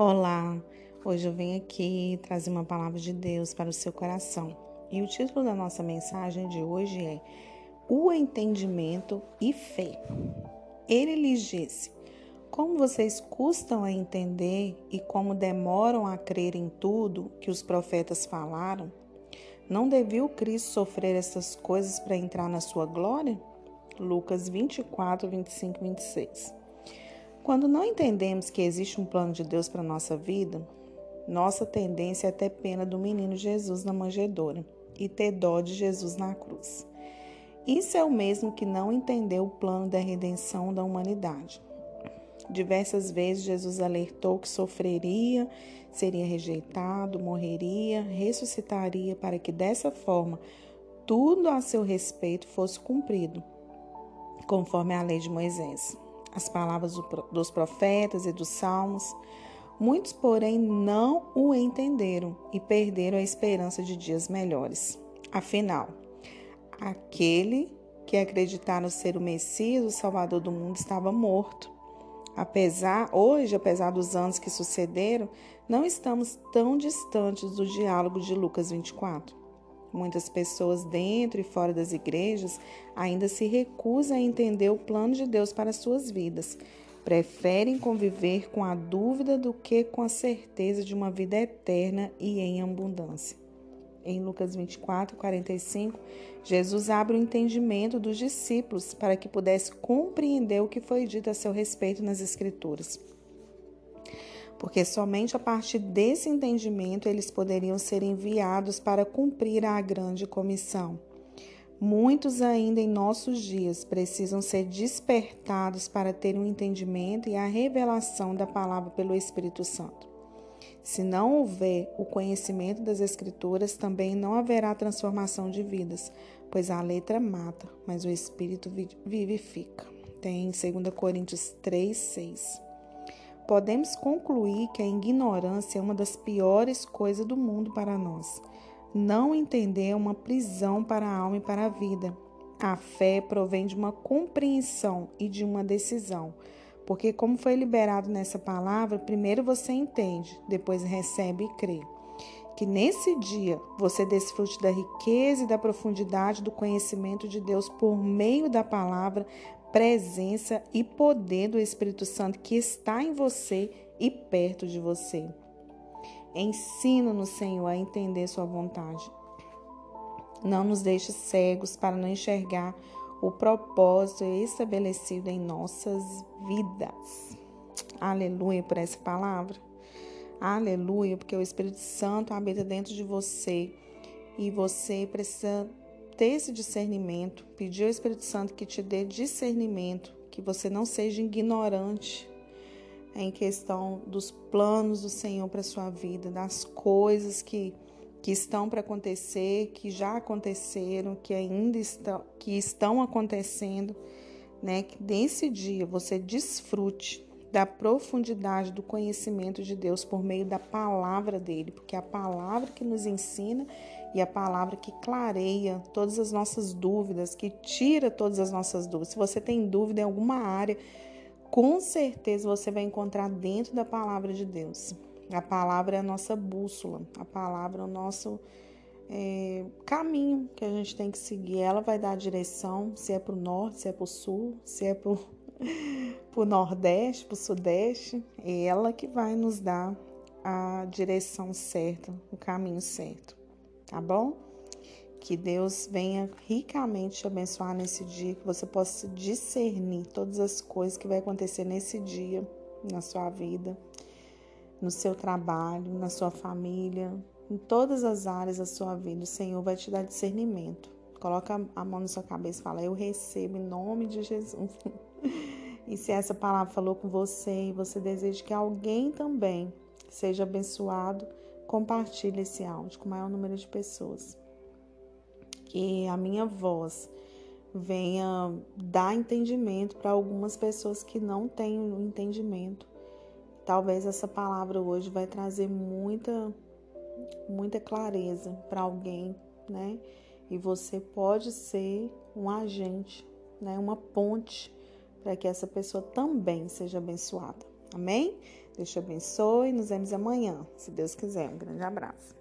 Olá, hoje eu venho aqui trazer uma palavra de Deus para o seu coração. E o título da nossa mensagem de hoje é O Entendimento e Fé. Ele lhes disse: Como vocês custam a entender e como demoram a crer em tudo que os profetas falaram, não devia o Cristo sofrer essas coisas para entrar na sua glória? Lucas 24, 25 e 26. Quando não entendemos que existe um plano de Deus para a nossa vida, nossa tendência é ter pena do menino Jesus na manjedoura e ter dó de Jesus na cruz. Isso é o mesmo que não entender o plano da redenção da humanidade. Diversas vezes Jesus alertou que sofreria, seria rejeitado, morreria, ressuscitaria para que dessa forma tudo a seu respeito fosse cumprido, conforme a lei de Moisés as palavras dos profetas e dos salmos. Muitos, porém, não o entenderam e perderam a esperança de dias melhores. Afinal, aquele que acreditaram ser o Messias, o Salvador do mundo, estava morto. Apesar, hoje, apesar dos anos que sucederam, não estamos tão distantes do diálogo de Lucas 24. Muitas pessoas dentro e fora das igrejas ainda se recusam a entender o plano de Deus para suas vidas. Preferem conviver com a dúvida do que com a certeza de uma vida eterna e em abundância. Em Lucas 24, 45, Jesus abre o entendimento dos discípulos para que pudesse compreender o que foi dito a seu respeito nas Escrituras porque somente a partir desse entendimento eles poderiam ser enviados para cumprir a grande comissão. Muitos ainda em nossos dias precisam ser despertados para ter um entendimento e a revelação da palavra pelo Espírito Santo. Se não houver o conhecimento das Escrituras, também não haverá transformação de vidas, pois a letra mata, mas o Espírito vivifica. Tem 2 Coríntios 3, 6 podemos concluir que a ignorância é uma das piores coisas do mundo para nós. Não entender é uma prisão para a alma e para a vida. A fé provém de uma compreensão e de uma decisão. Porque, como foi liberado nessa palavra, primeiro você entende, depois recebe e crê. Que nesse dia você desfrute da riqueza e da profundidade do conhecimento de Deus por meio da palavra, presença e poder do Espírito Santo que está em você e perto de você. Ensina-nos, Senhor, a entender Sua vontade. Não nos deixe cegos para não enxergar o propósito estabelecido em nossas vidas. Aleluia por essa palavra. Aleluia, porque o Espírito Santo habita dentro de você e você precisa ter esse discernimento, pedir ao Espírito Santo que te dê discernimento, que você não seja ignorante em questão dos planos do Senhor para sua vida, das coisas que, que estão para acontecer, que já aconteceram, que ainda estão, que estão acontecendo, né? Que nesse dia você desfrute da profundidade do conhecimento de Deus por meio da palavra dele, porque é a palavra que nos ensina e a palavra que clareia todas as nossas dúvidas, que tira todas as nossas dúvidas. Se você tem dúvida em alguma área, com certeza você vai encontrar dentro da palavra de Deus. A palavra é a nossa bússola, a palavra é o nosso é, caminho que a gente tem que seguir. Ela vai dar a direção, se é para o norte, se é para o sul, se é para o nordeste, para o sudeste. É ela que vai nos dar a direção certa, o caminho certo tá bom? Que Deus venha ricamente te abençoar nesse dia, que você possa discernir todas as coisas que vai acontecer nesse dia na sua vida, no seu trabalho, na sua família, em todas as áreas da sua vida. O Senhor vai te dar discernimento. Coloca a mão na sua cabeça e fala: Eu recebo em nome de Jesus. e se essa palavra falou com você e você deseja que alguém também seja abençoado, compartilhe esse áudio com o maior número de pessoas. Que a minha voz venha dar entendimento para algumas pessoas que não têm o entendimento. Talvez essa palavra hoje vai trazer muita muita clareza para alguém, né? E você pode ser um agente, né? Uma ponte para que essa pessoa também seja abençoada. Amém? Deus te abençoe. Nos vemos amanhã, se Deus quiser. Um grande abraço.